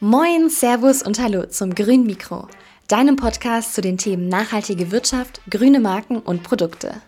Moin, Servus und Hallo zum Grün Mikro, deinem Podcast zu den Themen nachhaltige Wirtschaft, grüne Marken und Produkte.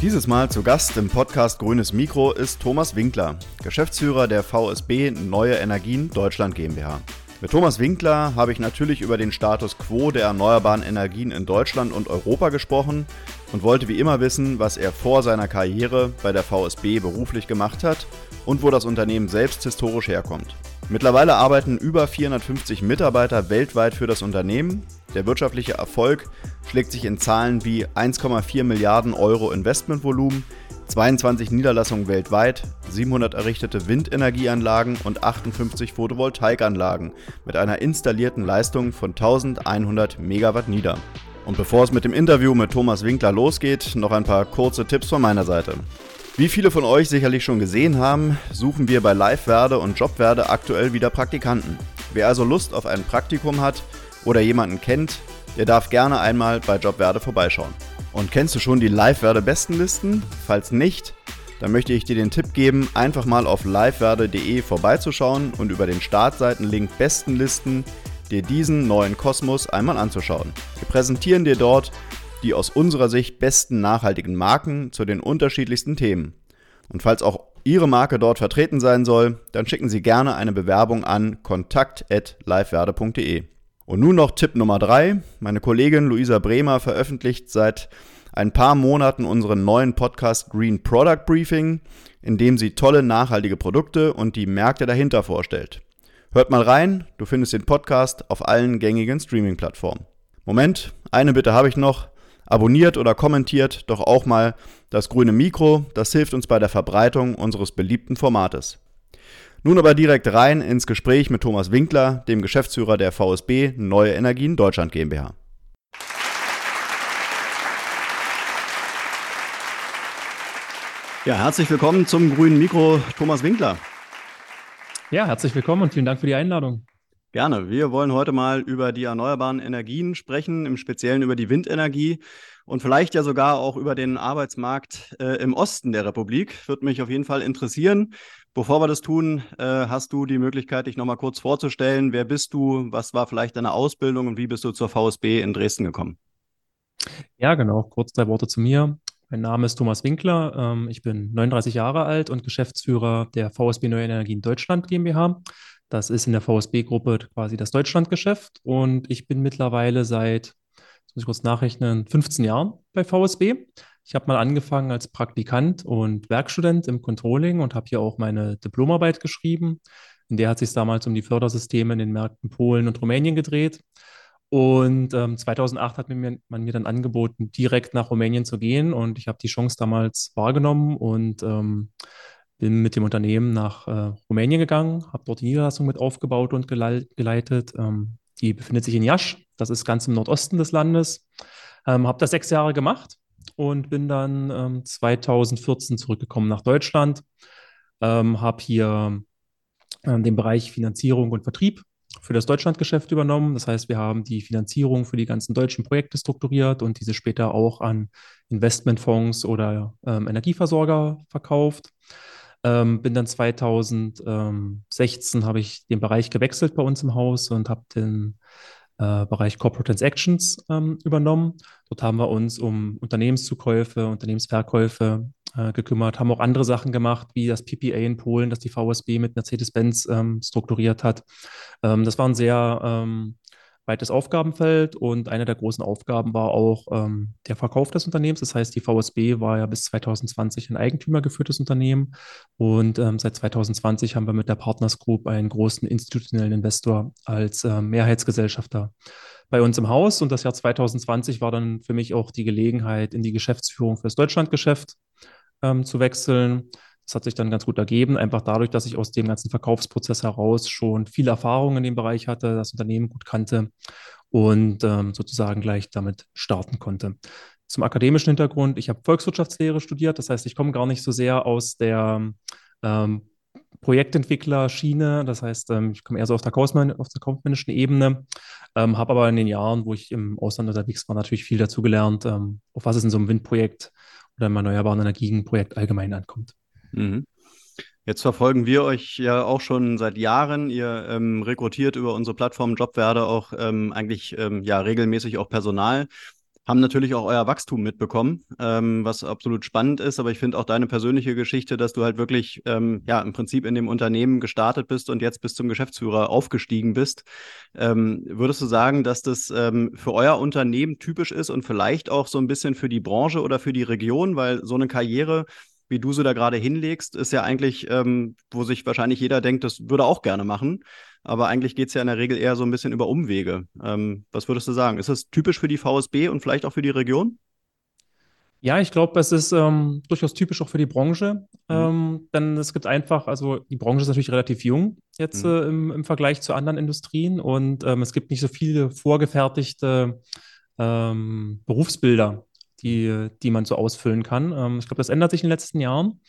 Dieses Mal zu Gast im Podcast Grünes Mikro ist Thomas Winkler, Geschäftsführer der VSB Neue Energien Deutschland GmbH. Mit Thomas Winkler habe ich natürlich über den Status quo der erneuerbaren Energien in Deutschland und Europa gesprochen und wollte wie immer wissen, was er vor seiner Karriere bei der VSB beruflich gemacht hat und wo das Unternehmen selbst historisch herkommt. Mittlerweile arbeiten über 450 Mitarbeiter weltweit für das Unternehmen. Der wirtschaftliche Erfolg schlägt sich in Zahlen wie 1,4 Milliarden Euro Investmentvolumen, 22 Niederlassungen weltweit, 700 errichtete Windenergieanlagen und 58 Photovoltaikanlagen mit einer installierten Leistung von 1100 Megawatt nieder. Und bevor es mit dem Interview mit Thomas Winkler losgeht, noch ein paar kurze Tipps von meiner Seite. Wie viele von euch sicherlich schon gesehen haben, suchen wir bei Live-Werde und Jobwerde aktuell wieder Praktikanten. Wer also Lust auf ein Praktikum hat oder jemanden kennt, der darf gerne einmal bei Jobwerde vorbeischauen. Und kennst du schon die Live-Werde-Bestenlisten? Falls nicht, dann möchte ich dir den Tipp geben, einfach mal auf livewerde.de vorbeizuschauen und über den Startseitenlink Bestenlisten dir diesen neuen Kosmos einmal anzuschauen. Wir präsentieren dir dort die aus unserer Sicht besten nachhaltigen Marken zu den unterschiedlichsten Themen. Und falls auch Ihre Marke dort vertreten sein soll, dann schicken Sie gerne eine Bewerbung an kontakt.livewerde.de. Und nun noch Tipp Nummer 3. Meine Kollegin Luisa Bremer veröffentlicht seit ein paar Monaten unseren neuen Podcast Green Product Briefing, in dem sie tolle nachhaltige Produkte und die Märkte dahinter vorstellt. Hört mal rein, du findest den Podcast auf allen gängigen Streaming-Plattformen. Moment, eine Bitte habe ich noch. Abonniert oder kommentiert doch auch mal das grüne Mikro, das hilft uns bei der Verbreitung unseres beliebten Formates. Nun aber direkt rein ins Gespräch mit Thomas Winkler, dem Geschäftsführer der VSB Neue Energien Deutschland GmbH. Ja, herzlich willkommen zum grünen Mikro, Thomas Winkler. Ja, herzlich willkommen und vielen Dank für die Einladung. Gerne. Wir wollen heute mal über die erneuerbaren Energien sprechen, im Speziellen über die Windenergie und vielleicht ja sogar auch über den Arbeitsmarkt äh, im Osten der Republik. Würde mich auf jeden Fall interessieren. Bevor wir das tun, äh, hast du die Möglichkeit, dich nochmal kurz vorzustellen. Wer bist du? Was war vielleicht deine Ausbildung und wie bist du zur VSB in Dresden gekommen? Ja, genau. Kurz drei Worte zu mir. Mein Name ist Thomas Winkler. Ähm, ich bin 39 Jahre alt und Geschäftsführer der VSB Neue Energien Deutschland GmbH. Das ist in der VSB-Gruppe quasi das Deutschlandgeschäft und ich bin mittlerweile seit, muss ich kurz nachrechnen, 15 Jahren bei VSB. Ich habe mal angefangen als Praktikant und Werkstudent im Controlling und habe hier auch meine Diplomarbeit geschrieben. In der hat sich damals um die Fördersysteme in den Märkten Polen und Rumänien gedreht. Und ähm, 2008 hat mir, man mir dann angeboten, direkt nach Rumänien zu gehen. Und ich habe die Chance damals wahrgenommen und ähm, bin mit dem Unternehmen nach äh, Rumänien gegangen, habe dort die Niederlassung mit aufgebaut und geleitet. Ähm, die befindet sich in Jasch, das ist ganz im Nordosten des Landes. Ähm, habe das sechs Jahre gemacht und bin dann ähm, 2014 zurückgekommen nach Deutschland. Ähm, habe hier ähm, den Bereich Finanzierung und Vertrieb für das Deutschlandgeschäft übernommen. Das heißt, wir haben die Finanzierung für die ganzen deutschen Projekte strukturiert und diese später auch an Investmentfonds oder ähm, Energieversorger verkauft. Ähm, bin dann 2016 habe ich den Bereich gewechselt bei uns im Haus und habe den äh, Bereich Corporate Transactions ähm, übernommen. Dort haben wir uns um Unternehmenszukäufe, Unternehmensverkäufe äh, gekümmert, haben auch andere Sachen gemacht, wie das PPA in Polen, das die VSB mit Mercedes-Benz ähm, strukturiert hat. Ähm, das war ein sehr ähm, weites Aufgabenfeld und eine der großen Aufgaben war auch ähm, der Verkauf des Unternehmens. Das heißt, die VSB war ja bis 2020 ein eigentümergeführtes Unternehmen und ähm, seit 2020 haben wir mit der Partners Group einen großen institutionellen Investor als äh, Mehrheitsgesellschafter bei uns im Haus und das Jahr 2020 war dann für mich auch die Gelegenheit, in die Geschäftsführung für das Deutschlandgeschäft ähm, zu wechseln. Das hat sich dann ganz gut ergeben, einfach dadurch, dass ich aus dem ganzen Verkaufsprozess heraus schon viel Erfahrung in dem Bereich hatte, das Unternehmen gut kannte und ähm, sozusagen gleich damit starten konnte. Zum akademischen Hintergrund, ich habe Volkswirtschaftslehre studiert, das heißt, ich komme gar nicht so sehr aus der ähm, Projektentwickler Schiene. Das heißt, ähm, ich komme eher so auf der, Kaufmann, auf der kaufmännischen Ebene, ähm, habe aber in den Jahren, wo ich im Ausland unterwegs war, natürlich viel dazu gelernt, ähm, auf was es in so einem Windprojekt oder im erneuerbaren Energienprojekt allgemein ankommt. Mhm. Jetzt verfolgen wir euch ja auch schon seit Jahren. Ihr ähm, rekrutiert über unsere Plattform Jobwerde auch ähm, eigentlich ähm, ja regelmäßig auch Personal haben natürlich auch euer Wachstum mitbekommen, ähm, was absolut spannend ist. Aber ich finde auch deine persönliche Geschichte, dass du halt wirklich ähm, ja im Prinzip in dem Unternehmen gestartet bist und jetzt bis zum Geschäftsführer aufgestiegen bist. Ähm, würdest du sagen, dass das für euer Unternehmen typisch ist und vielleicht auch so ein bisschen für die Branche oder für die Region, weil so eine Karriere wie du sie da gerade hinlegst, ist ja eigentlich, ähm, wo sich wahrscheinlich jeder denkt, das würde auch gerne machen. Aber eigentlich geht es ja in der Regel eher so ein bisschen über Umwege. Ähm, was würdest du sagen? Ist das typisch für die VSB und vielleicht auch für die Region? Ja, ich glaube, es ist ähm, durchaus typisch auch für die Branche. Mhm. Ähm, denn es gibt einfach, also die Branche ist natürlich relativ jung jetzt mhm. äh, im, im, Vergleich zu anderen Industrien und ähm, es gibt nicht so viele vorgefertigte ähm, Berufsbilder, die, die man so ausfüllen kann. Ähm, ich glaube, das ändert sich in den letzten Jahren.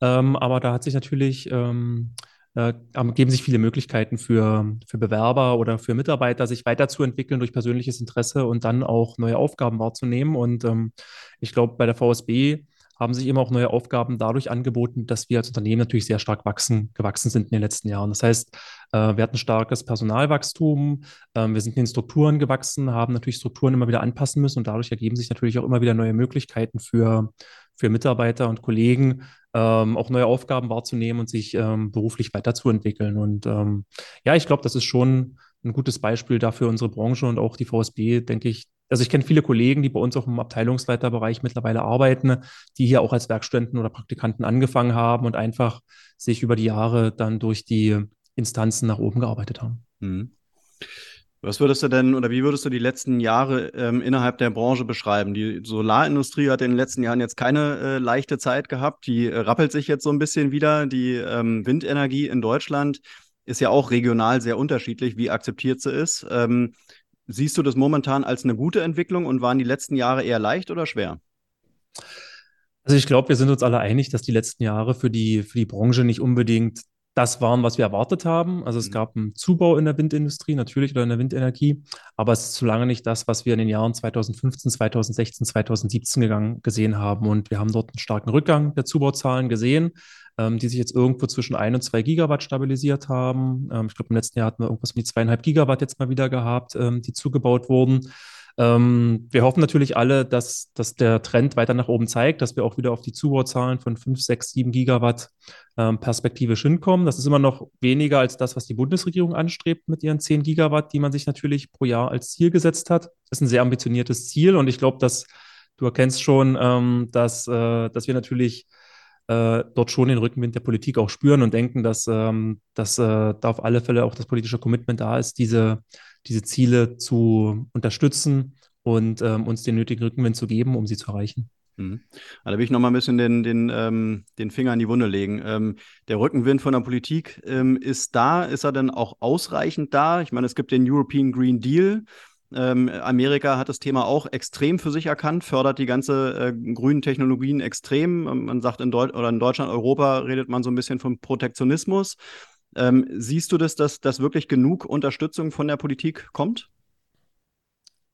Ähm, aber da hat sich natürlich ähm, äh, geben sich viele Möglichkeiten für, für Bewerber oder für Mitarbeiter, sich weiterzuentwickeln durch persönliches Interesse und dann auch neue Aufgaben wahrzunehmen. Und ähm, ich glaube, bei der VSB haben sich immer auch neue Aufgaben dadurch angeboten, dass wir als Unternehmen natürlich sehr stark wachsen, gewachsen sind in den letzten Jahren. Das heißt, äh, wir hatten starkes Personalwachstum, äh, wir sind in den Strukturen gewachsen, haben natürlich Strukturen immer wieder anpassen müssen und dadurch ergeben sich natürlich auch immer wieder neue Möglichkeiten für, für Mitarbeiter und Kollegen, ähm, auch neue Aufgaben wahrzunehmen und sich ähm, beruflich weiterzuentwickeln. Und ähm, ja, ich glaube, das ist schon ein gutes Beispiel dafür unsere Branche und auch die VSB, denke ich, also ich kenne viele Kollegen, die bei uns auch im Abteilungsleiterbereich mittlerweile arbeiten, die hier auch als Werkstudenten oder Praktikanten angefangen haben und einfach sich über die Jahre dann durch die Instanzen nach oben gearbeitet haben. Mhm. Was würdest du denn oder wie würdest du die letzten Jahre ähm, innerhalb der Branche beschreiben? Die Solarindustrie hat in den letzten Jahren jetzt keine äh, leichte Zeit gehabt. Die äh, rappelt sich jetzt so ein bisschen wieder. Die ähm, Windenergie in Deutschland ist ja auch regional sehr unterschiedlich, wie akzeptiert sie ist. Ähm, Siehst du das momentan als eine gute Entwicklung und waren die letzten Jahre eher leicht oder schwer? Also ich glaube, wir sind uns alle einig, dass die letzten Jahre für die, für die Branche nicht unbedingt das waren, was wir erwartet haben. Also es mhm. gab einen Zubau in der Windindustrie, natürlich, oder in der Windenergie, aber es ist zu lange nicht das, was wir in den Jahren 2015, 2016, 2017 gegangen, gesehen haben. Und wir haben dort einen starken Rückgang der Zubauzahlen gesehen ähm, die sich jetzt irgendwo zwischen ein und zwei Gigawatt stabilisiert haben. Ähm, ich glaube, im letzten Jahr hatten wir irgendwas um die zweieinhalb Gigawatt jetzt mal wieder gehabt, ähm, die zugebaut wurden. Ähm, wir hoffen natürlich alle, dass, dass der Trend weiter nach oben zeigt, dass wir auch wieder auf die Zubauzahlen von 5, 6, 7 Gigawatt ähm, perspektivisch hinkommen. Das ist immer noch weniger als das, was die Bundesregierung anstrebt mit ihren 10 Gigawatt, die man sich natürlich pro Jahr als Ziel gesetzt hat. Das ist ein sehr ambitioniertes Ziel und ich glaube, dass du erkennst schon, ähm, dass, äh, dass wir natürlich äh, dort schon den Rückenwind der Politik auch spüren und denken, dass, ähm, dass äh, da auf alle Fälle auch das politische Commitment da ist, diese, diese Ziele zu unterstützen und ähm, uns den nötigen Rückenwind zu geben, um sie zu erreichen. Mhm. Da will ich noch mal ein bisschen den, den, ähm, den Finger in die Wunde legen. Ähm, der Rückenwind von der Politik ähm, ist da. Ist er denn auch ausreichend da? Ich meine, es gibt den European Green Deal. Ähm, Amerika hat das Thema auch extrem für sich erkannt, fördert die ganze äh, grünen Technologien extrem. Ähm, man sagt in, Deut oder in Deutschland, Europa redet man so ein bisschen vom Protektionismus. Ähm, siehst du das, dass, dass wirklich genug Unterstützung von der Politik kommt?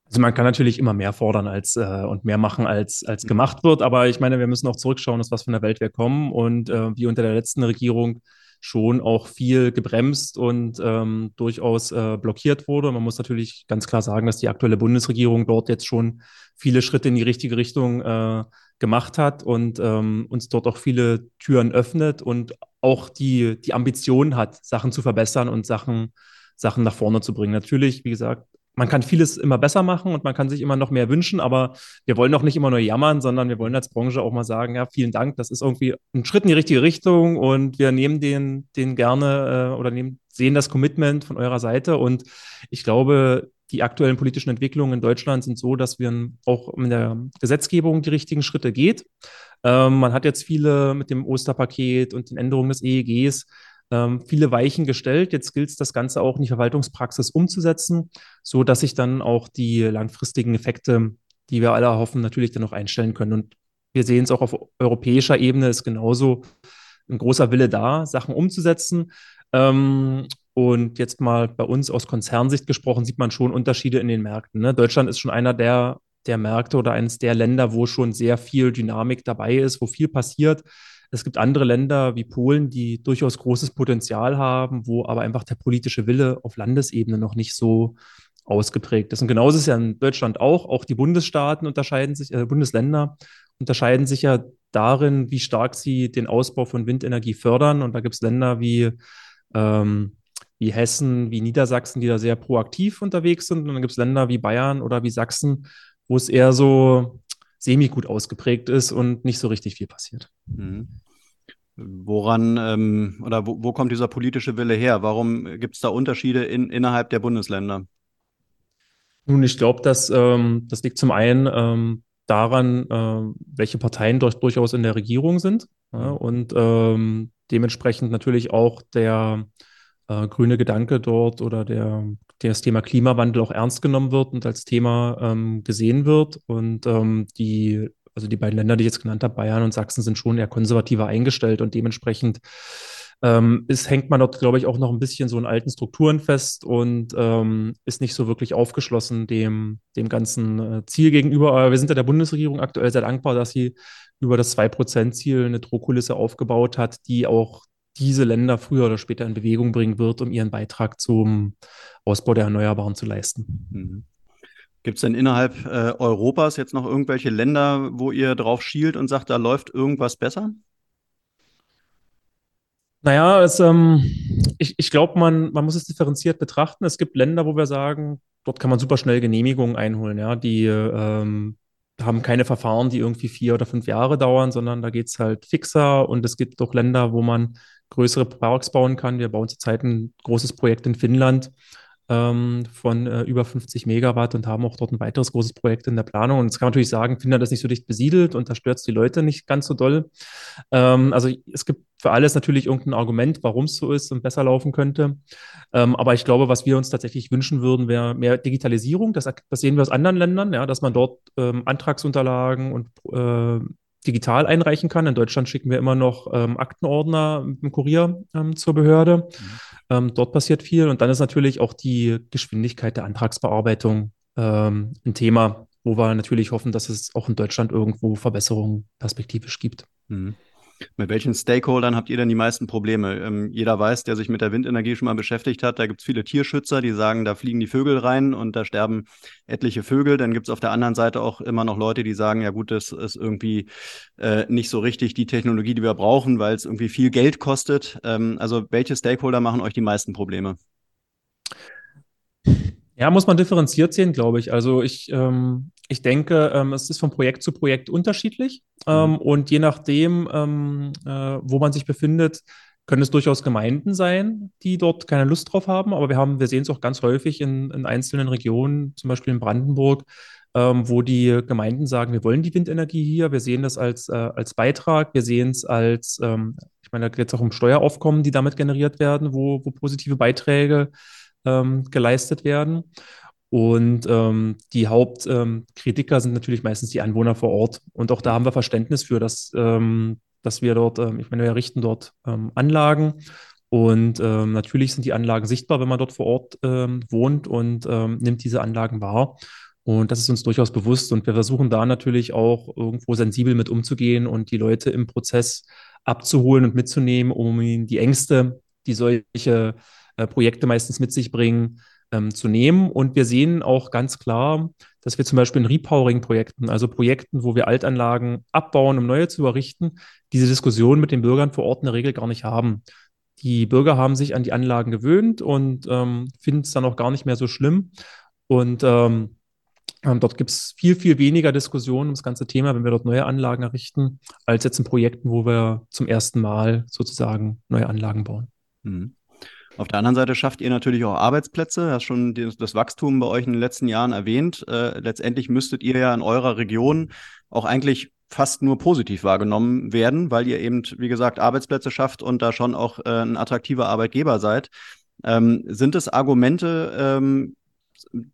Also man kann natürlich immer mehr fordern als äh, und mehr machen, als, als gemacht wird. Aber ich meine, wir müssen auch zurückschauen, aus was von der Welt wir kommen und äh, wie unter der letzten Regierung schon auch viel gebremst und ähm, durchaus äh, blockiert wurde. Man muss natürlich ganz klar sagen, dass die aktuelle Bundesregierung dort jetzt schon viele Schritte in die richtige Richtung äh, gemacht hat und ähm, uns dort auch viele Türen öffnet und auch die, die Ambition hat, Sachen zu verbessern und Sachen, Sachen nach vorne zu bringen. Natürlich, wie gesagt, man kann vieles immer besser machen und man kann sich immer noch mehr wünschen, aber wir wollen auch nicht immer nur jammern, sondern wir wollen als Branche auch mal sagen, ja, vielen Dank, das ist irgendwie ein Schritt in die richtige Richtung und wir nehmen den, den gerne äh, oder nehmen, sehen das Commitment von eurer Seite und ich glaube, die aktuellen politischen Entwicklungen in Deutschland sind so, dass wir auch in der Gesetzgebung die richtigen Schritte geht. Ähm, man hat jetzt viele mit dem Osterpaket und den Änderungen des EEGs ähm, viele Weichen gestellt. Jetzt gilt es, das Ganze auch in die Verwaltungspraxis umzusetzen, so dass sich dann auch die langfristigen Effekte, die wir alle hoffen, natürlich dann auch einstellen können. Und wir sehen es auch auf europäischer Ebene ist genauso ein großer Wille da, Sachen umzusetzen. Ähm, und jetzt mal bei uns aus Konzernsicht gesprochen, sieht man schon Unterschiede in den Märkten. Ne? Deutschland ist schon einer der, der Märkte oder eines der Länder, wo schon sehr viel Dynamik dabei ist, wo viel passiert. Es gibt andere Länder wie Polen, die durchaus großes Potenzial haben, wo aber einfach der politische Wille auf Landesebene noch nicht so ausgeprägt ist. Und genauso ist es ja in Deutschland auch. Auch die Bundesstaaten unterscheiden sich, äh, Bundesländer unterscheiden sich ja darin, wie stark sie den Ausbau von Windenergie fördern. Und da gibt es Länder wie, ähm, wie Hessen, wie Niedersachsen, die da sehr proaktiv unterwegs sind. Und dann gibt es Länder wie Bayern oder wie Sachsen, wo es eher so semi-gut ausgeprägt ist und nicht so richtig viel passiert. Mhm. Woran ähm, oder wo, wo, kommt dieser politische Wille her? Warum gibt es da Unterschiede in, innerhalb der Bundesländer? Nun, ich glaube, dass ähm, das liegt zum einen ähm, daran, äh, welche Parteien durch, durchaus in der Regierung sind ja, mhm. und ähm, dementsprechend natürlich auch der äh, grüne Gedanke dort oder der, das Thema Klimawandel auch ernst genommen wird und als Thema ähm, gesehen wird. Und ähm, die, also die beiden Länder, die ich jetzt genannt habe, Bayern und Sachsen, sind schon eher konservativer eingestellt und dementsprechend ähm, ist, hängt man dort, glaube ich, auch noch ein bisschen so in alten Strukturen fest und ähm, ist nicht so wirklich aufgeschlossen dem, dem ganzen äh, Ziel gegenüber. Aber wir sind ja der Bundesregierung aktuell sehr dankbar, dass sie über das 2%-Ziel eine Drohkulisse aufgebaut hat, die auch diese Länder früher oder später in Bewegung bringen wird, um ihren Beitrag zum Ausbau der Erneuerbaren zu leisten. Mhm. Gibt es denn innerhalb äh, Europas jetzt noch irgendwelche Länder, wo ihr drauf schielt und sagt, da läuft irgendwas besser? Naja, es, ähm, ich, ich glaube, man, man muss es differenziert betrachten. Es gibt Länder, wo wir sagen, dort kann man super schnell Genehmigungen einholen. Ja? Die ähm, haben keine Verfahren, die irgendwie vier oder fünf Jahre dauern, sondern da geht es halt fixer. Und es gibt auch Länder, wo man größere Parks bauen kann. Wir bauen zurzeit ein großes Projekt in Finnland ähm, von äh, über 50 Megawatt und haben auch dort ein weiteres großes Projekt in der Planung. Und jetzt kann man natürlich sagen, Finnland ist nicht so dicht besiedelt und da stört es die Leute nicht ganz so doll. Ähm, also es gibt für alles natürlich irgendein Argument, warum es so ist und besser laufen könnte. Ähm, aber ich glaube, was wir uns tatsächlich wünschen würden, wäre mehr Digitalisierung. Das, das sehen wir aus anderen Ländern, ja, dass man dort ähm, Antragsunterlagen und äh, digital einreichen kann. In Deutschland schicken wir immer noch ähm, Aktenordner mit dem Kurier ähm, zur Behörde. Mhm. Ähm, dort passiert viel. Und dann ist natürlich auch die Geschwindigkeit der Antragsbearbeitung ähm, ein Thema, wo wir natürlich hoffen, dass es auch in Deutschland irgendwo Verbesserungen perspektivisch gibt. Mhm. Mit welchen Stakeholdern habt ihr denn die meisten Probleme? Ähm, jeder weiß, der sich mit der Windenergie schon mal beschäftigt hat, da gibt es viele Tierschützer, die sagen, da fliegen die Vögel rein und da sterben etliche Vögel. Dann gibt es auf der anderen Seite auch immer noch Leute, die sagen, ja gut, das ist irgendwie äh, nicht so richtig die Technologie, die wir brauchen, weil es irgendwie viel Geld kostet. Ähm, also welche Stakeholder machen euch die meisten Probleme? Ja, muss man differenziert sehen, glaube ich. Also ich, ähm, ich denke, ähm, es ist von Projekt zu Projekt unterschiedlich. Ähm, mhm. Und je nachdem, ähm, äh, wo man sich befindet, können es durchaus Gemeinden sein, die dort keine Lust drauf haben. Aber wir haben, wir sehen es auch ganz häufig in, in einzelnen Regionen, zum Beispiel in Brandenburg, ähm, wo die Gemeinden sagen, wir wollen die Windenergie hier, wir sehen das als, äh, als Beitrag, wir sehen es als, ähm, ich meine, da geht es auch um Steueraufkommen, die damit generiert werden, wo, wo positive Beiträge ähm, geleistet werden. Und ähm, die Hauptkritiker ähm, sind natürlich meistens die Anwohner vor Ort. Und auch da haben wir Verständnis für, dass, ähm, dass wir dort, ähm, ich meine, wir errichten dort Anlagen. Und natürlich sind die Anlagen sichtbar, wenn man dort vor Ort wohnt und nimmt diese Anlagen wahr. Und das ist uns durchaus bewusst. Und wir versuchen da natürlich auch irgendwo sensibel mit umzugehen und die Leute im Prozess abzuholen und mitzunehmen, um ihnen die Ängste, die solche äh, Projekte meistens mit sich bringen, ähm, zu nehmen. Und wir sehen auch ganz klar, dass wir zum Beispiel in Repowering-Projekten, also Projekten, wo wir Altanlagen abbauen, um neue zu errichten, diese Diskussion mit den Bürgern vor Ort in der Regel gar nicht haben. Die Bürger haben sich an die Anlagen gewöhnt und ähm, finden es dann auch gar nicht mehr so schlimm. Und ähm, ähm dort gibt es viel, viel weniger Diskussionen um das ganze Thema, wenn wir dort neue Anlagen errichten, als jetzt in Projekten, wo wir zum ersten Mal sozusagen neue Anlagen bauen. Mhm. Auf der anderen Seite schafft ihr natürlich auch Arbeitsplätze. Du hast schon das Wachstum bei euch in den letzten Jahren erwähnt. Äh, letztendlich müsstet ihr ja in eurer Region auch eigentlich fast nur positiv wahrgenommen werden, weil ihr eben, wie gesagt, Arbeitsplätze schafft und da schon auch äh, ein attraktiver Arbeitgeber seid. Ähm, sind es Argumente, ähm,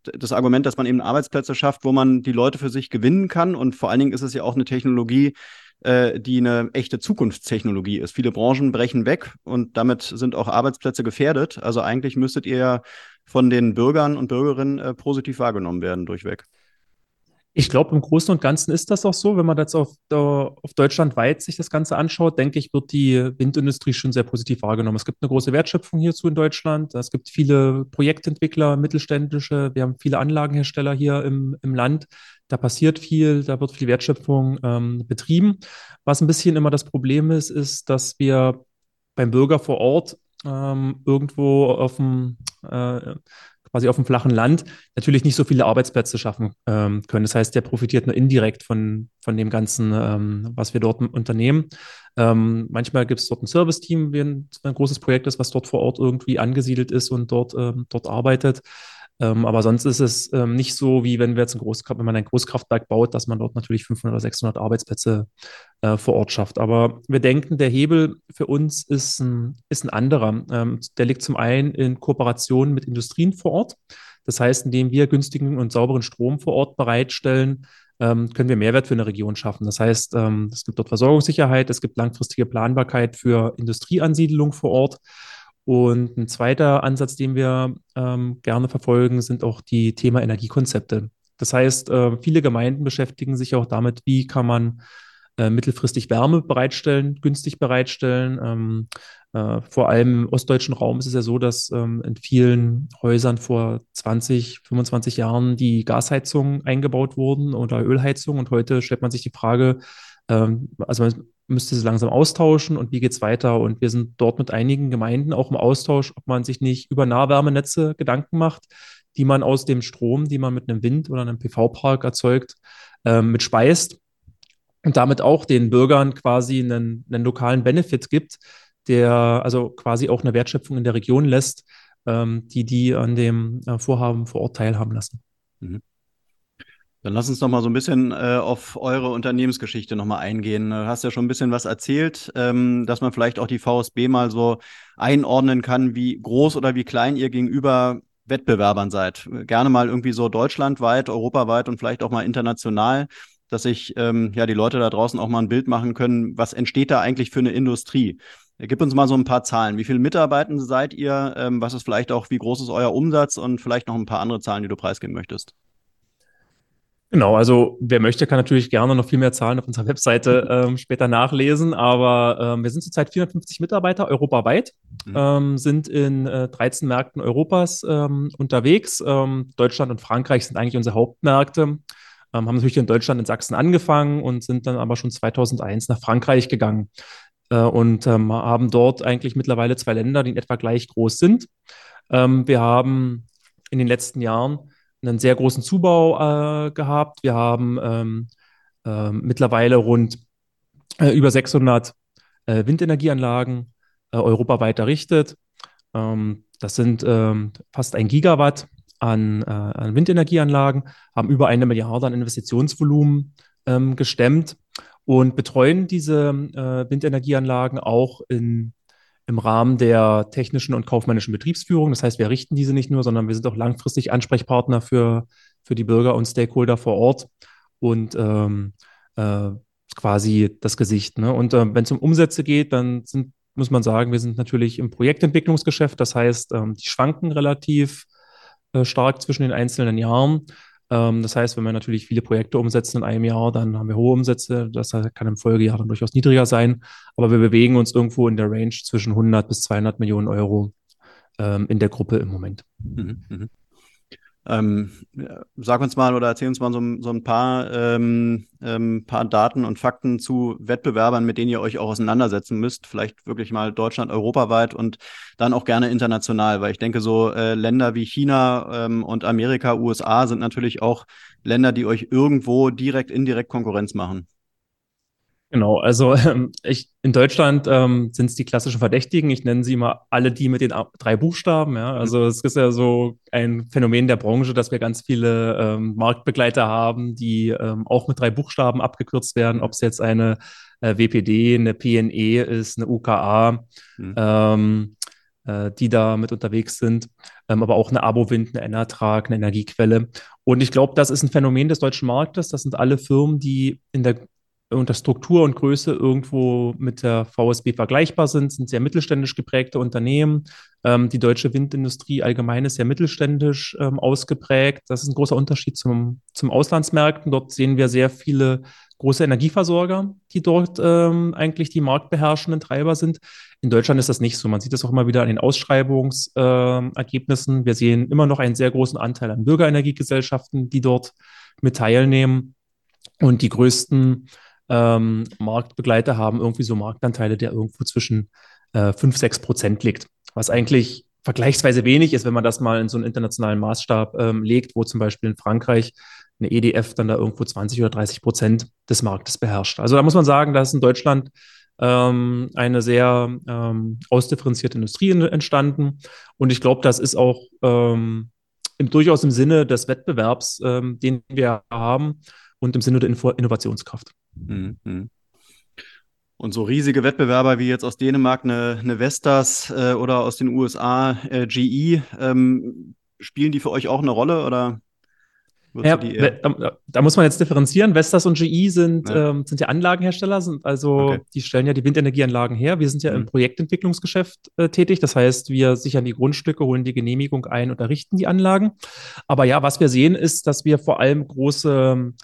das Argument, dass man eben Arbeitsplätze schafft, wo man die Leute für sich gewinnen kann? Und vor allen Dingen ist es ja auch eine Technologie, äh, die eine echte Zukunftstechnologie ist. Viele Branchen brechen weg und damit sind auch Arbeitsplätze gefährdet. Also eigentlich müsstet ihr ja von den Bürgern und Bürgerinnen äh, positiv wahrgenommen werden durchweg. Ich glaube, im Großen und Ganzen ist das auch so. Wenn man jetzt auf, auf Deutschland weit sich das Ganze anschaut, denke ich, wird die Windindustrie schon sehr positiv wahrgenommen. Es gibt eine große Wertschöpfung hierzu in Deutschland. Es gibt viele Projektentwickler, mittelständische. Wir haben viele Anlagenhersteller hier im, im Land. Da passiert viel, da wird viel Wertschöpfung ähm, betrieben. Was ein bisschen immer das Problem ist, ist, dass wir beim Bürger vor Ort ähm, irgendwo auf dem äh, quasi auf dem flachen Land natürlich nicht so viele Arbeitsplätze schaffen ähm, können. Das heißt, der profitiert nur indirekt von, von dem Ganzen, ähm, was wir dort unternehmen. Ähm, manchmal gibt es dort ein Service-Team, wie ein, ein, großes Projekt ist, was dort vor Ort irgendwie angesiedelt ist und dort, ähm, dort arbeitet. Ähm, aber sonst ist es ähm, nicht so, wie wenn wir jetzt ein Großkraft, wenn man ein Großkraftwerk baut, dass man dort natürlich 500 oder 600 Arbeitsplätze äh, vor Ort schafft. Aber wir denken, der Hebel für uns ist ein, ist ein anderer. Ähm, der liegt zum einen in Kooperation mit Industrien vor Ort. Das heißt, indem wir günstigen und sauberen Strom vor Ort bereitstellen, ähm, können wir Mehrwert für eine Region schaffen. Das heißt, ähm, es gibt dort Versorgungssicherheit, es gibt langfristige Planbarkeit für Industrieansiedlung vor Ort. Und ein zweiter Ansatz, den wir ähm, gerne verfolgen, sind auch die Thema Energiekonzepte. Das heißt, äh, viele Gemeinden beschäftigen sich auch damit, wie kann man äh, mittelfristig Wärme bereitstellen, günstig bereitstellen. Ähm, äh, vor allem im ostdeutschen Raum ist es ja so, dass ähm, in vielen Häusern vor 20, 25 Jahren die Gasheizungen eingebaut wurden oder Ölheizung. Und heute stellt man sich die Frage, ähm, also müsste sie langsam austauschen und wie geht es weiter? Und wir sind dort mit einigen Gemeinden auch im Austausch, ob man sich nicht über Nahwärmenetze Gedanken macht, die man aus dem Strom, die man mit einem Wind- oder einem PV-Park erzeugt, ähm, mit speist und damit auch den Bürgern quasi einen, einen lokalen Benefit gibt, der also quasi auch eine Wertschöpfung in der Region lässt, ähm, die die an dem äh, Vorhaben vor Ort teilhaben lassen. Mhm. Dann lass uns noch mal so ein bisschen äh, auf eure Unternehmensgeschichte noch mal eingehen. Du hast ja schon ein bisschen was erzählt, ähm, dass man vielleicht auch die VSB mal so einordnen kann, wie groß oder wie klein ihr gegenüber Wettbewerbern seid. Gerne mal irgendwie so deutschlandweit, europaweit und vielleicht auch mal international, dass sich ähm, ja die Leute da draußen auch mal ein Bild machen können, was entsteht da eigentlich für eine Industrie. Gib uns mal so ein paar Zahlen. Wie viele Mitarbeitende seid ihr? Ähm, was ist vielleicht auch, wie groß ist euer Umsatz und vielleicht noch ein paar andere Zahlen, die du preisgeben möchtest? Genau, also wer möchte, kann natürlich gerne noch viel mehr Zahlen auf unserer Webseite ähm, später nachlesen, aber ähm, wir sind zurzeit 450 Mitarbeiter europaweit, mhm. ähm, sind in äh, 13 Märkten Europas ähm, unterwegs. Ähm, Deutschland und Frankreich sind eigentlich unsere Hauptmärkte, ähm, haben natürlich in Deutschland in Sachsen angefangen und sind dann aber schon 2001 nach Frankreich gegangen äh, und haben dort eigentlich mittlerweile zwei Länder, die in etwa gleich groß sind. wir haben in den letzten Jahren einen sehr großen Zubau äh, gehabt. Wir haben ähm, äh, mittlerweile rund äh, über 600 äh, Windenergieanlagen äh, europaweit errichtet. Ähm, das sind ähm, fast ein Gigawatt an, äh, an, Windenergieanlagen, haben über eine Milliarde an Investitionsvolumen ähm, gestemmt und betreuen diese Windenergieanlagen auch in im Rahmen der technischen und kaufmännischen Betriebsführung. Das heißt, wir richten diese nicht nur, sondern wir sind auch langfristig Ansprechpartner für, für die Bürger und Stakeholder vor Ort und ähm, äh, quasi das Gesicht. Ne? Und äh, wenn es um Umsätze geht, dann sind, muss man sagen, wir sind natürlich im Projektentwicklungsgeschäft. Das heißt, ähm, die schwanken relativ äh, stark zwischen den einzelnen Jahren. Ähm, das heißt, wenn wir natürlich viele Projekte umsetzen in einem Jahr, dann haben wir hohe Umsätze. Das kann im Folgejahr dann durchaus niedriger sein. Aber wir bewegen uns irgendwo in der Range zwischen 100 bis 200 Millionen Euro ähm, in der Gruppe im Moment. Mhm, mh. Ähm, sag uns mal oder erzähl uns mal so, so ein paar, ähm, ähm, paar Daten und Fakten zu Wettbewerbern, mit denen ihr euch auch auseinandersetzen müsst. Vielleicht wirklich mal Deutschland, europaweit und dann auch gerne international, weil ich denke, so äh, Länder wie China ähm, und Amerika, USA sind natürlich auch Länder, die euch irgendwo direkt, indirekt Konkurrenz machen. Genau, also ähm, ich, in Deutschland ähm, sind es die klassischen Verdächtigen. Ich nenne sie immer alle die mit den drei Buchstaben. Ja? Also mhm. es ist ja so ein Phänomen der Branche, dass wir ganz viele ähm, Marktbegleiter haben, die ähm, auch mit drei Buchstaben abgekürzt werden, ob es jetzt eine äh, WPD, eine PNE ist, eine UKA, mhm. ähm, äh, die da mit unterwegs sind, ähm, aber auch eine Abowind, eine Enertrag, eine Energiequelle. Und ich glaube, das ist ein Phänomen des deutschen Marktes. Das sind alle Firmen, die in der unter Struktur und Größe irgendwo mit der VSB vergleichbar sind, sind sehr mittelständisch geprägte Unternehmen. Ähm, die deutsche Windindustrie allgemein ist sehr mittelständisch ähm, ausgeprägt. Das ist ein großer Unterschied zum, zum Auslandsmärkten. Dort sehen wir sehr viele große Energieversorger, die dort ähm, eigentlich die marktbeherrschenden Treiber sind. In Deutschland ist das nicht so. Man sieht das auch immer wieder an den Ausschreibungsergebnissen. wir sehen immer noch einen sehr großen Anteil an Bürgerenergiegesellschaften, die dort mit teilnehmen. Und die größten ähm, Marktbegleiter haben irgendwie so Marktanteile, der irgendwo zwischen äh, 5, 6 Prozent liegt. Was eigentlich vergleichsweise wenig ist, wenn man das mal in so einen internationalen Maßstab ähm, legt, wo zum Beispiel in Frankreich eine EDF dann da irgendwo 20 oder 30 Prozent des Marktes beherrscht. Also da muss man sagen, dass in Deutschland ähm, eine sehr ähm, ausdifferenzierte Industrie entstanden. Und ich glaube, das ist auch ähm, im, durchaus im Sinne des Wettbewerbs, ähm, den wir haben und im Sinne der Info Innovationskraft. Mhm. Und so riesige Wettbewerber wie jetzt aus Dänemark eine, eine Vestas äh, oder aus den USA äh, GE, ähm, spielen die für euch auch eine Rolle oder? Ja, da, da, muss man jetzt differenzieren. Vestas und GE sind ja, ähm, sind ja Anlagenhersteller, sind also okay. die stellen ja die Windenergieanlagen her. Wir sind ja mhm. im Projektentwicklungsgeschäft äh, tätig. Das heißt, wir sichern die Grundstücke, holen die Genehmigung ein und errichten die Anlagen. Aber ja, was wir sehen, ist, dass wir vor allem große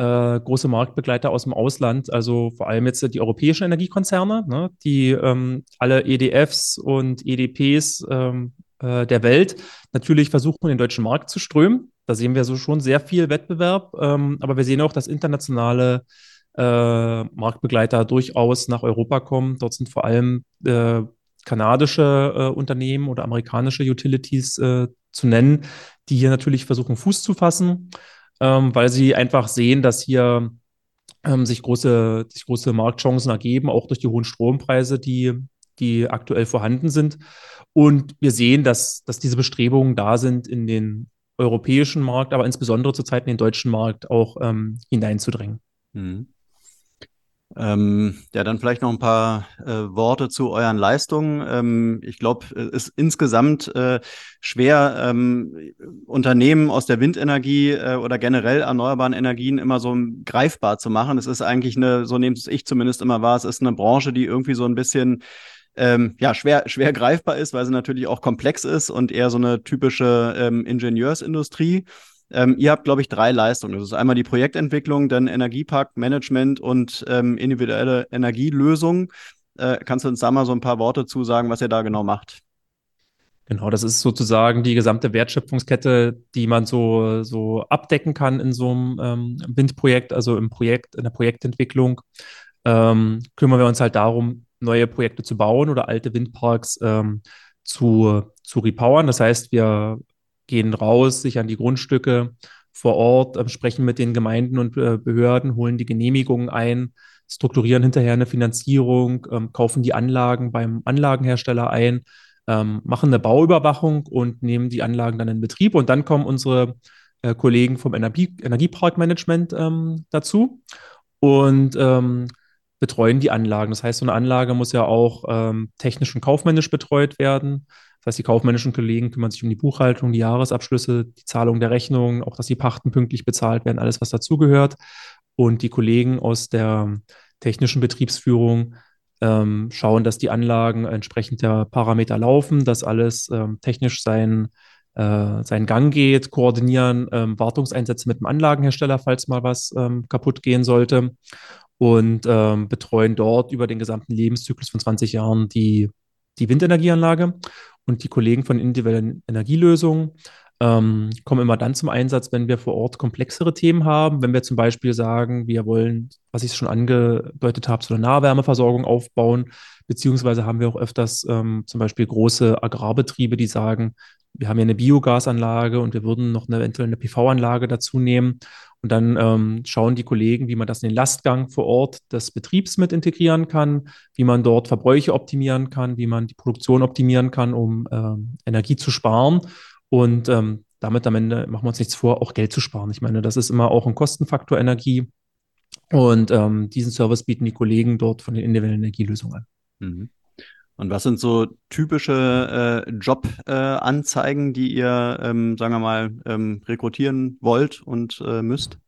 äh, große Marktbegleiter aus dem Ausland, also vor allem jetzt die europäischen Energiekonzerne, ne, die ähm, alle EDFs und EDPs ähm, äh, der Welt natürlich versuchen, den deutschen Markt zu strömen. Da sehen wir so schon sehr viel Wettbewerb, ähm, aber wir sehen auch, dass internationale äh, Marktbegleiter durchaus nach Europa kommen. Dort sind vor allem äh, kanadische äh, Unternehmen oder amerikanische Utilities äh, zu nennen, die hier natürlich versuchen, Fuß zu fassen ähm, weil sie einfach sehen, dass hier ähm, sich, große, sich große Marktchancen ergeben, auch durch die hohen Strompreise, die, die aktuell vorhanden sind. Und wir sehen, dass, dass diese Bestrebungen da sind, in den europäischen Markt, aber insbesondere zurzeit in den deutschen Markt auch ähm, hineinzudrängen. Mhm. Ähm, ja, dann vielleicht noch ein paar äh, Worte zu euren Leistungen. Ähm, ich glaube, es ist insgesamt äh, schwer, ähm, Unternehmen aus der Windenergie äh, oder generell erneuerbaren Energien immer so greifbar zu machen. Es ist eigentlich eine, so nehme ich zumindest immer wahr, es ist eine Branche, die irgendwie so ein bisschen ähm, ja, schwer, schwer greifbar ist, weil sie natürlich auch komplex ist und eher so eine typische ähm, Ingenieursindustrie. Ähm, ihr habt, glaube ich, drei Leistungen. Das ist einmal die Projektentwicklung, dann Energieparkmanagement und ähm, individuelle Energielösungen. Äh, kannst du uns da mal so ein paar Worte zu sagen, was ihr da genau macht? Genau, das ist sozusagen die gesamte Wertschöpfungskette, die man so, so abdecken kann in so einem ähm, Windprojekt, also im Projekt, in der Projektentwicklung. Ähm, kümmern wir uns halt darum, neue Projekte zu bauen oder alte Windparks ähm, zu, zu repowern. Das heißt, wir gehen raus, sichern die Grundstücke vor Ort, äh, sprechen mit den Gemeinden und äh, Behörden, holen die Genehmigungen ein, strukturieren hinterher eine Finanzierung, ähm, kaufen die Anlagen beim Anlagenhersteller ein, ähm, machen eine Bauüberwachung und nehmen die Anlagen dann in Betrieb. Und dann kommen unsere äh, Kollegen vom Energie Energieparkmanagement ähm, dazu und ähm, betreuen die Anlagen. Das heißt, so eine Anlage muss ja auch ähm, technisch und kaufmännisch betreut werden. Das heißt, die kaufmännischen Kollegen kümmern sich um die Buchhaltung, die Jahresabschlüsse, die Zahlung der Rechnungen, auch dass die Pachten pünktlich bezahlt werden, alles, was dazugehört. Und die Kollegen aus der technischen Betriebsführung ähm, schauen, dass die Anlagen entsprechend der Parameter laufen, dass alles ähm, technisch sein, äh, seinen Gang geht, koordinieren ähm, Wartungseinsätze mit dem Anlagenhersteller, falls mal was ähm, kaputt gehen sollte und ähm, betreuen dort über den gesamten Lebenszyklus von 20 Jahren die, die Windenergieanlage und die Kollegen von individuellen Energielösungen ähm, kommen immer dann zum Einsatz, wenn wir vor Ort komplexere Themen haben. Wenn wir zum Beispiel sagen, wir wollen, was ich schon angedeutet habe, so eine Nahwärmeversorgung aufbauen, beziehungsweise haben wir auch öfters ähm, zum Beispiel große Agrarbetriebe, die sagen, wir haben ja eine Biogasanlage und wir würden noch eine, eventuell eine PV-Anlage dazu nehmen. Und dann ähm, schauen die Kollegen, wie man das in den Lastgang vor Ort des Betriebs mit integrieren kann, wie man dort Verbräuche optimieren kann, wie man die Produktion optimieren kann, um ähm, Energie zu sparen. Und ähm, damit am Ende machen wir uns nichts vor, auch Geld zu sparen. Ich meine, das ist immer auch ein Kostenfaktor Energie. Und ähm, diesen Service bieten die Kollegen dort von den individuellen Energielösungen an. Mhm. Und was sind so typische äh, Jobanzeigen, äh, die ihr, ähm, sagen wir mal, ähm, rekrutieren wollt und äh, müsst?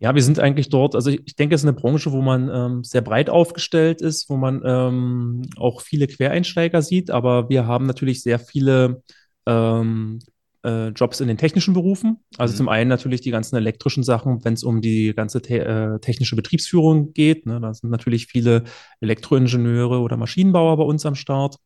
Ja, wir sind eigentlich dort, also ich, ich denke, es ist eine Branche, wo man ähm, sehr breit aufgestellt ist, wo man ähm, auch viele Quereinsteiger sieht, aber wir haben natürlich sehr viele ähm, äh, Jobs in den technischen Berufen. Also mhm. zum einen natürlich die ganzen elektrischen Sachen, wenn es um die ganze te äh, technische Betriebsführung geht. Ne? Da sind natürlich viele Elektroingenieure oder Maschinenbauer bei uns am Start.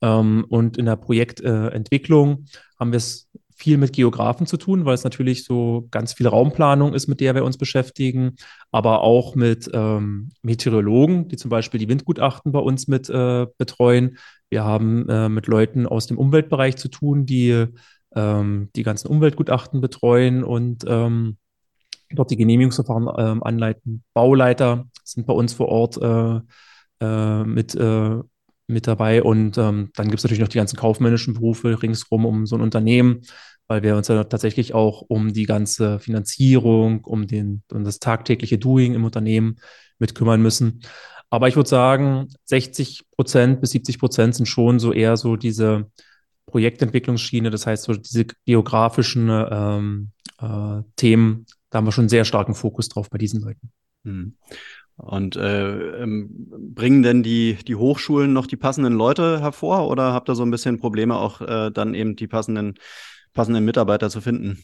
Ähm, und in der Projektentwicklung äh, haben wir es viel mit Geografen zu tun, weil es natürlich so ganz viel Raumplanung ist, mit der wir uns beschäftigen, aber auch mit ähm, Meteorologen, die zum Beispiel die Windgutachten bei uns mit äh, betreuen. Wir haben äh, mit Leuten aus dem Umweltbereich zu tun, die ähm, die ganzen Umweltgutachten betreuen und ähm, dort die Genehmigungsverfahren ähm, anleiten. Bauleiter sind bei uns vor Ort äh, äh, mit, äh, mit dabei und ähm, dann gibt es natürlich noch die ganzen kaufmännischen Berufe ringsherum um so ein Unternehmen, weil wir uns ja tatsächlich auch um die ganze Finanzierung, um, den, um das tagtägliche Doing im Unternehmen mit kümmern müssen. Aber ich würde sagen, 60 Prozent bis 70 Prozent sind schon so eher so diese Projektentwicklungsschiene, das heißt so diese geografischen ähm, äh, Themen, da haben wir schon einen sehr starken Fokus drauf bei diesen Leuten. Hm. Und äh, ähm, bringen denn die, die Hochschulen noch die passenden Leute hervor oder habt ihr so ein bisschen Probleme, auch äh, dann eben die passenden, passenden Mitarbeiter zu finden?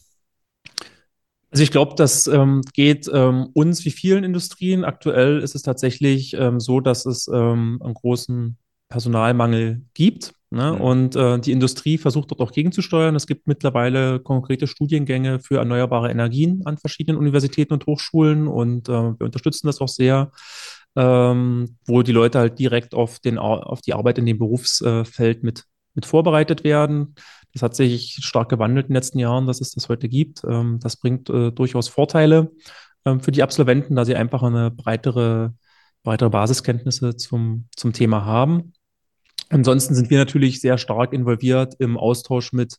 Also ich glaube, das ähm, geht ähm, uns wie vielen Industrien. Aktuell ist es tatsächlich ähm, so, dass es ähm, einen großen Personalmangel gibt. Ne? Mhm. Und äh, die Industrie versucht dort auch gegenzusteuern. Es gibt mittlerweile konkrete Studiengänge für erneuerbare Energien an verschiedenen Universitäten und Hochschulen und äh, wir unterstützen das auch sehr, ähm, wo die Leute halt direkt auf, den, auf die Arbeit in dem Berufsfeld mit, mit vorbereitet werden. Das hat sich stark gewandelt in den letzten Jahren, dass es das heute gibt. Ähm, das bringt äh, durchaus Vorteile ähm, für die Absolventen, da sie einfach eine breitere, breitere Basiskenntnisse zum, zum Thema haben. Ansonsten sind wir natürlich sehr stark involviert im Austausch mit,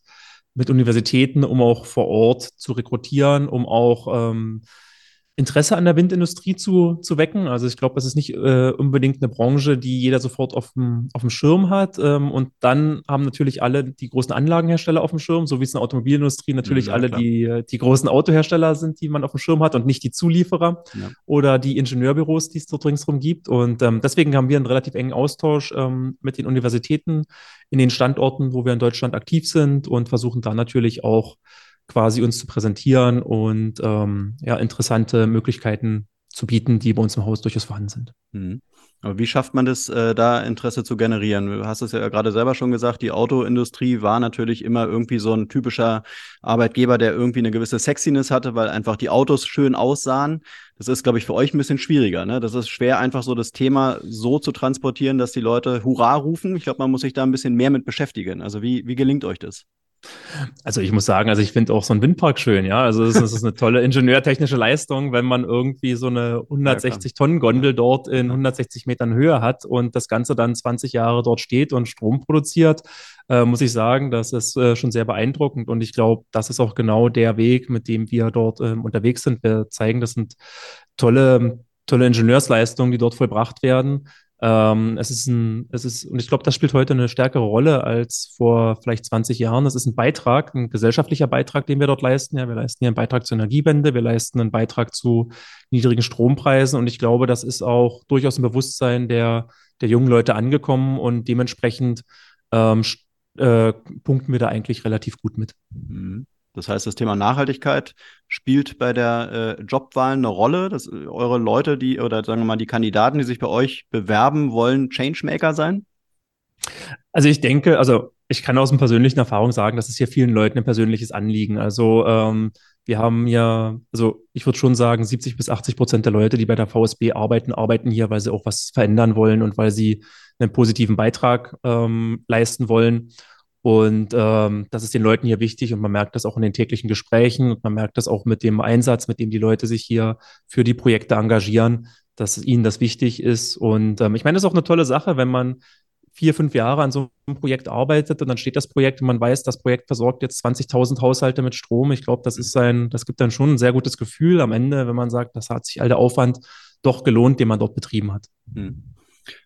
mit Universitäten, um auch vor Ort zu rekrutieren, um auch ähm, Interesse an der Windindustrie zu, zu wecken. Also ich glaube, das ist nicht äh, unbedingt eine Branche, die jeder sofort auf dem, auf dem Schirm hat. Ähm, und dann haben natürlich alle die großen Anlagenhersteller auf dem Schirm, so wie es in der Automobilindustrie natürlich ja, alle die, die großen Autohersteller sind, die man auf dem Schirm hat und nicht die Zulieferer ja. oder die Ingenieurbüros, die es dort ringsherum gibt. Und ähm, deswegen haben wir einen relativ engen Austausch ähm, mit den Universitäten in den Standorten, wo wir in Deutschland aktiv sind und versuchen da natürlich auch quasi uns zu präsentieren und ähm, ja, interessante Möglichkeiten zu bieten, die bei uns im Haus durchaus vorhanden sind. Mhm. Aber wie schafft man das, äh, da Interesse zu generieren? Du hast es ja gerade selber schon gesagt, die Autoindustrie war natürlich immer irgendwie so ein typischer Arbeitgeber, der irgendwie eine gewisse Sexiness hatte, weil einfach die Autos schön aussahen. Das ist, glaube ich, für euch ein bisschen schwieriger. Ne? Das ist schwer, einfach so das Thema so zu transportieren, dass die Leute Hurra rufen. Ich glaube, man muss sich da ein bisschen mehr mit beschäftigen. Also wie, wie gelingt euch das? Also ich muss sagen, also ich finde auch so ein Windpark schön, ja. Also es ist eine tolle ingenieurtechnische Leistung, wenn man irgendwie so eine 160 Tonnen Gondel dort in 160 Metern Höhe hat und das Ganze dann 20 Jahre dort steht und Strom produziert, äh, muss ich sagen, das ist äh, schon sehr beeindruckend und ich glaube, das ist auch genau der Weg, mit dem wir dort äh, unterwegs sind. Wir zeigen, das sind tolle, tolle Ingenieursleistungen, die dort vollbracht werden. Ähm, es ist ein, es ist, und ich glaube, das spielt heute eine stärkere Rolle als vor vielleicht 20 Jahren. Es ist ein Beitrag, ein gesellschaftlicher Beitrag, den wir dort leisten. Ja, wir leisten hier einen Beitrag zur Energiewende, wir leisten einen Beitrag zu niedrigen Strompreisen und ich glaube, das ist auch durchaus im Bewusstsein der, der jungen Leute angekommen und dementsprechend ähm, äh, punkten wir da eigentlich relativ gut mit. Mhm. Das heißt, das Thema Nachhaltigkeit spielt bei der äh, Jobwahl eine Rolle, dass äh, eure Leute, die oder sagen wir mal die Kandidaten, die sich bei euch bewerben, wollen Changemaker sein? Also ich denke, also ich kann aus einer persönlichen Erfahrung sagen, dass es hier vielen Leuten ein persönliches Anliegen. Also ähm, wir haben ja, also ich würde schon sagen, 70 bis 80 Prozent der Leute, die bei der VSB arbeiten, arbeiten hier, weil sie auch was verändern wollen und weil sie einen positiven Beitrag ähm, leisten wollen. Und ähm, das ist den Leuten hier wichtig und man merkt das auch in den täglichen Gesprächen und man merkt das auch mit dem Einsatz, mit dem die Leute sich hier für die Projekte engagieren, dass ihnen das wichtig ist. Und ähm, ich meine, das ist auch eine tolle Sache, wenn man vier, fünf Jahre an so einem Projekt arbeitet und dann steht das Projekt und man weiß, das Projekt versorgt jetzt 20.000 Haushalte mit Strom. Ich glaube, das ist ein, das gibt dann schon ein sehr gutes Gefühl am Ende, wenn man sagt, das hat sich all der Aufwand doch gelohnt, den man dort betrieben hat. Hm.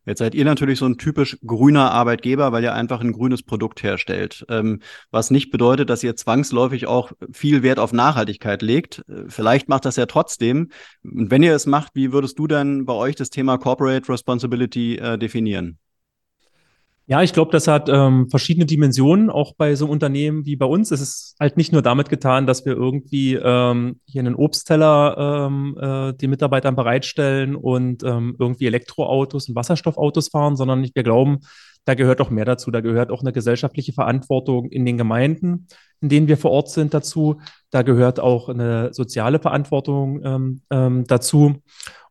Jetzt seid ihr natürlich so ein typisch grüner Arbeitgeber, weil ihr einfach ein grünes Produkt herstellt. Ähm, was nicht bedeutet, dass ihr zwangsläufig auch viel Wert auf Nachhaltigkeit legt. Vielleicht macht das ja trotzdem. Und wenn ihr es macht, wie würdest du denn bei euch das Thema Corporate Responsibility äh, definieren? Ja, ich glaube, das hat ähm, verschiedene Dimensionen, auch bei so Unternehmen wie bei uns. Es ist halt nicht nur damit getan, dass wir irgendwie ähm, hier einen Obstteller ähm, äh, den Mitarbeitern bereitstellen und ähm, irgendwie Elektroautos und Wasserstoffautos fahren, sondern wir glauben, da gehört auch mehr dazu. Da gehört auch eine gesellschaftliche Verantwortung in den Gemeinden, in denen wir vor Ort sind, dazu. Da gehört auch eine soziale Verantwortung ähm, ähm, dazu.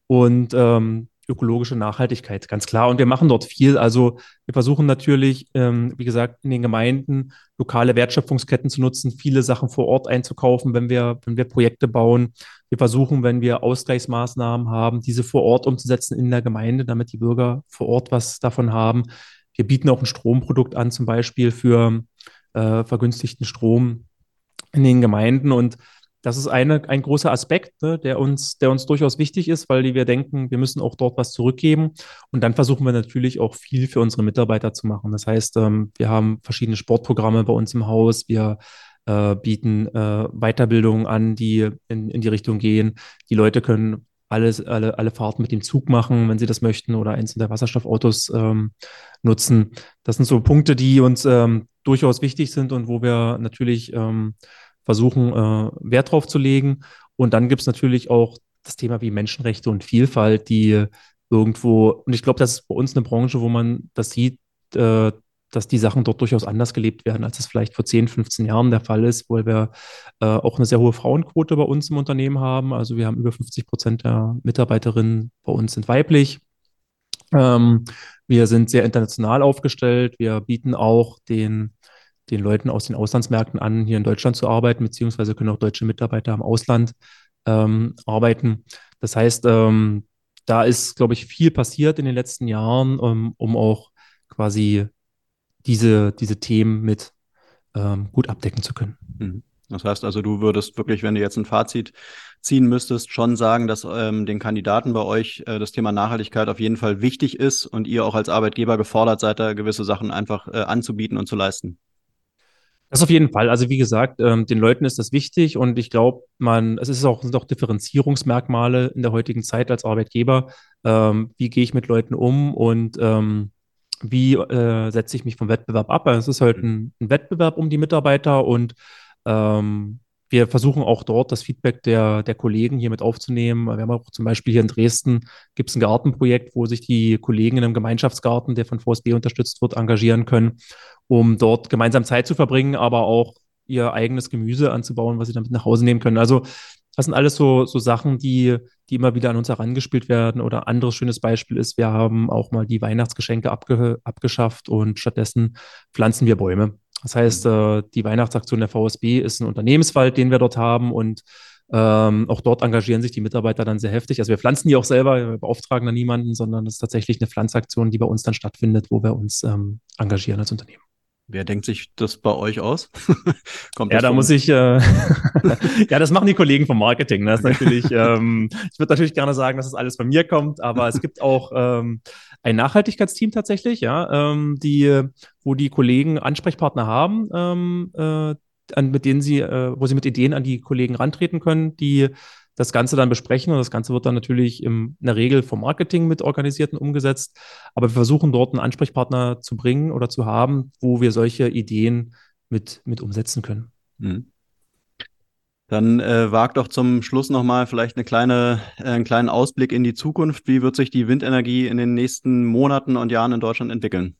Und ähm, ökologische Nachhaltigkeit, ganz klar. Und wir machen dort viel. Also wir versuchen natürlich, ähm, wie gesagt, in den Gemeinden lokale Wertschöpfungsketten zu nutzen, viele Sachen vor Ort einzukaufen, wenn wir, wenn wir Projekte bauen. Wir versuchen, wenn wir Ausgleichsmaßnahmen haben, diese vor Ort umzusetzen in der Gemeinde, damit die Bürger vor Ort was davon haben. Wir bieten auch ein Stromprodukt an, zum Beispiel für äh, vergünstigten Strom in den Gemeinden. Und das ist eine, ein großer Aspekt, ne, der, uns, der uns durchaus wichtig ist, weil wir denken, wir müssen auch dort was zurückgeben. Und dann versuchen wir natürlich auch viel für unsere Mitarbeiter zu machen. Das heißt, ähm, wir haben verschiedene Sportprogramme bei uns im Haus. Wir äh, bieten äh, Weiterbildungen an, die in, in die Richtung gehen. Die Leute können alles, alle, alle Fahrten mit dem Zug machen, wenn sie das möchten, oder eins der Wasserstoffautos ähm, nutzen. Das sind so Punkte, die uns ähm, durchaus wichtig sind und wo wir natürlich ähm, versuchen, äh, Wert drauf zu legen. Und dann gibt es natürlich auch das Thema wie Menschenrechte und Vielfalt, die irgendwo, und ich glaube, das ist bei uns eine Branche, wo man das sieht, äh, dass die Sachen dort durchaus anders gelebt werden, als es vielleicht vor 10, 15 Jahren der Fall ist, weil wir äh, auch eine sehr hohe Frauenquote bei uns im Unternehmen haben. Also wir haben über 50 Prozent der Mitarbeiterinnen bei uns sind weiblich. Ähm, wir sind sehr international aufgestellt. Wir bieten auch den den Leuten aus den Auslandsmärkten an, hier in Deutschland zu arbeiten, beziehungsweise können auch deutsche Mitarbeiter im Ausland ähm, arbeiten. Das heißt, ähm, da ist, glaube ich, viel passiert in den letzten Jahren, um, ähm, um auch quasi diese, diese Themen mit ähm, gut abdecken zu können. Mhm. Das heißt also, du würdest wirklich, wenn du jetzt ein Fazit ziehen müsstest, schon sagen, dass ähm, den Kandidaten bei euch äh, das Thema Nachhaltigkeit auf jeden Fall wichtig ist und ihr auch als Arbeitgeber gefordert seid, da gewisse Sachen einfach äh, anzubieten und zu leisten. Das auf jeden Fall. Also wie gesagt, ähm, den Leuten ist das wichtig und ich glaube, man, es ist auch, sind auch Differenzierungsmerkmale in der heutigen Zeit als Arbeitgeber. Ähm, wie gehe ich mit Leuten um und ähm, wie äh, setze ich mich vom Wettbewerb ab? Also es ist halt ein, ein Wettbewerb um die Mitarbeiter und ähm, wir versuchen auch dort das Feedback der, der Kollegen hier mit aufzunehmen. Wir haben auch zum Beispiel hier in Dresden gibt es ein Gartenprojekt, wo sich die Kollegen in einem Gemeinschaftsgarten, der von VSB unterstützt wird, engagieren können, um dort gemeinsam Zeit zu verbringen, aber auch ihr eigenes Gemüse anzubauen, was sie damit nach Hause nehmen können. Also das sind alles so, so Sachen, die, die immer wieder an uns herangespielt werden. Oder anderes schönes Beispiel ist, wir haben auch mal die Weihnachtsgeschenke abge, abgeschafft und stattdessen pflanzen wir Bäume. Das heißt, äh, die Weihnachtsaktion der VSB ist ein Unternehmenswald, den wir dort haben und ähm, auch dort engagieren sich die Mitarbeiter dann sehr heftig. Also wir pflanzen die auch selber, wir beauftragen da niemanden, sondern es ist tatsächlich eine Pflanzaktion, die bei uns dann stattfindet, wo wir uns ähm, engagieren als Unternehmen. Wer denkt sich das bei euch aus? Kommt ja, da muss ich, äh, ja, das machen die Kollegen vom Marketing. Das ist natürlich, ähm, ich würde natürlich gerne sagen, dass das alles von mir kommt, aber es gibt auch ähm, ein Nachhaltigkeitsteam tatsächlich, ja, ähm, die, wo die Kollegen Ansprechpartner haben, ähm, äh, an, mit denen sie, äh, wo sie mit Ideen an die Kollegen rantreten können, die das Ganze dann besprechen und das Ganze wird dann natürlich im, in der Regel vom Marketing mit organisiert und umgesetzt. Aber wir versuchen dort einen Ansprechpartner zu bringen oder zu haben, wo wir solche Ideen mit, mit umsetzen können. Mhm. Dann äh, wagt doch zum Schluss nochmal vielleicht eine kleine, äh, einen kleinen Ausblick in die Zukunft. Wie wird sich die Windenergie in den nächsten Monaten und Jahren in Deutschland entwickeln?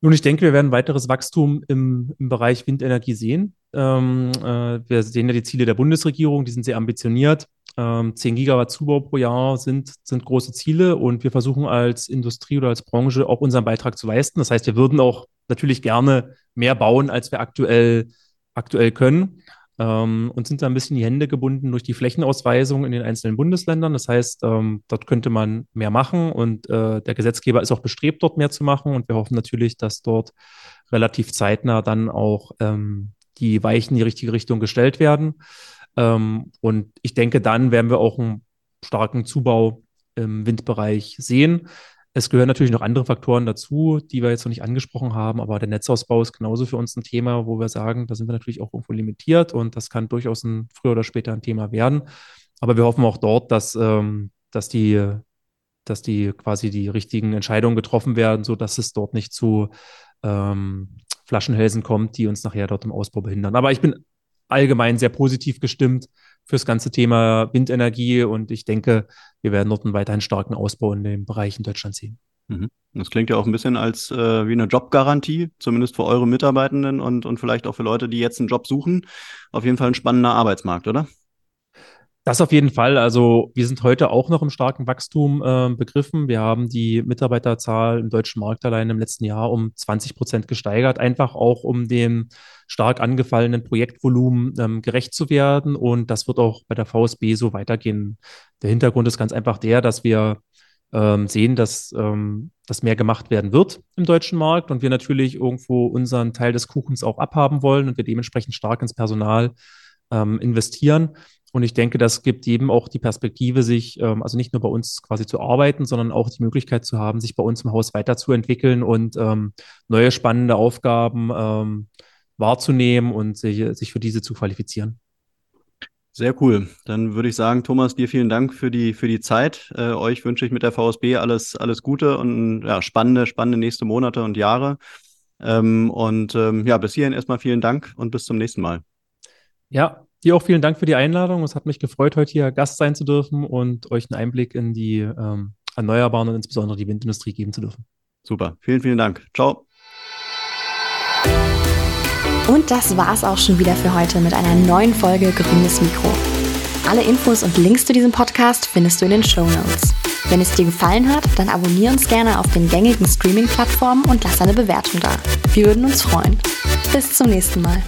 Nun, ich denke, wir werden weiteres Wachstum im, im Bereich Windenergie sehen. Ähm, äh, wir sehen ja die Ziele der Bundesregierung, die sind sehr ambitioniert. Ähm, 10 Gigawatt Zubau pro Jahr sind, sind große Ziele und wir versuchen als Industrie oder als Branche auch unseren Beitrag zu leisten. Das heißt, wir würden auch natürlich gerne mehr bauen, als wir aktuell, aktuell können ähm, und sind da ein bisschen die Hände gebunden durch die Flächenausweisung in den einzelnen Bundesländern. Das heißt, ähm, dort könnte man mehr machen und äh, der Gesetzgeber ist auch bestrebt, dort mehr zu machen. Und wir hoffen natürlich, dass dort relativ zeitnah dann auch ähm, die Weichen in die richtige Richtung gestellt werden. Ähm, und ich denke, dann werden wir auch einen starken Zubau im Windbereich sehen. Es gehören natürlich noch andere Faktoren dazu, die wir jetzt noch nicht angesprochen haben, aber der Netzausbau ist genauso für uns ein Thema, wo wir sagen, da sind wir natürlich auch irgendwo limitiert und das kann durchaus ein, früher oder später ein Thema werden. Aber wir hoffen auch dort, dass, ähm, dass die dass die quasi die richtigen Entscheidungen getroffen werden, sodass es dort nicht zu ähm, Flaschenhälsen kommt, die uns nachher dort im Ausbau behindern. Aber ich bin allgemein sehr positiv gestimmt fürs ganze Thema Windenergie und ich denke, wir werden dort einen weiterhin starken Ausbau in dem Bereich in Deutschland sehen. Mhm. Das klingt ja auch ein bisschen als äh, wie eine Jobgarantie, zumindest für eure Mitarbeitenden und, und vielleicht auch für Leute, die jetzt einen Job suchen. Auf jeden Fall ein spannender Arbeitsmarkt, oder? Das auf jeden Fall. Also wir sind heute auch noch im starken Wachstum äh, begriffen. Wir haben die Mitarbeiterzahl im deutschen Markt allein im letzten Jahr um 20 Prozent gesteigert, einfach auch um dem stark angefallenen Projektvolumen ähm, gerecht zu werden. Und das wird auch bei der VSB so weitergehen. Der Hintergrund ist ganz einfach der, dass wir ähm, sehen, dass ähm, das mehr gemacht werden wird im deutschen Markt und wir natürlich irgendwo unseren Teil des Kuchens auch abhaben wollen und wir dementsprechend stark ins Personal ähm, investieren. Und ich denke, das gibt jedem auch die Perspektive, sich, ähm, also nicht nur bei uns quasi zu arbeiten, sondern auch die Möglichkeit zu haben, sich bei uns im Haus weiterzuentwickeln und ähm, neue spannende Aufgaben ähm, wahrzunehmen und sich, sich für diese zu qualifizieren. Sehr cool. Dann würde ich sagen, Thomas, dir vielen Dank für die, für die Zeit. Äh, euch wünsche ich mit der VSB alles, alles Gute und ja, spannende, spannende nächste Monate und Jahre. Ähm, und ähm, ja, bis hierhin erstmal vielen Dank und bis zum nächsten Mal. Ja, Dir auch vielen Dank für die Einladung. Es hat mich gefreut, heute hier Gast sein zu dürfen und euch einen Einblick in die ähm, Erneuerbaren und insbesondere die Windindustrie geben zu dürfen. Super. Vielen, vielen Dank. Ciao. Und das war's auch schon wieder für heute mit einer neuen Folge Grünes Mikro. Alle Infos und Links zu diesem Podcast findest du in den Show Notes. Wenn es dir gefallen hat, dann abonniere uns gerne auf den gängigen Streaming-Plattformen und lass eine Bewertung da. Wir würden uns freuen. Bis zum nächsten Mal.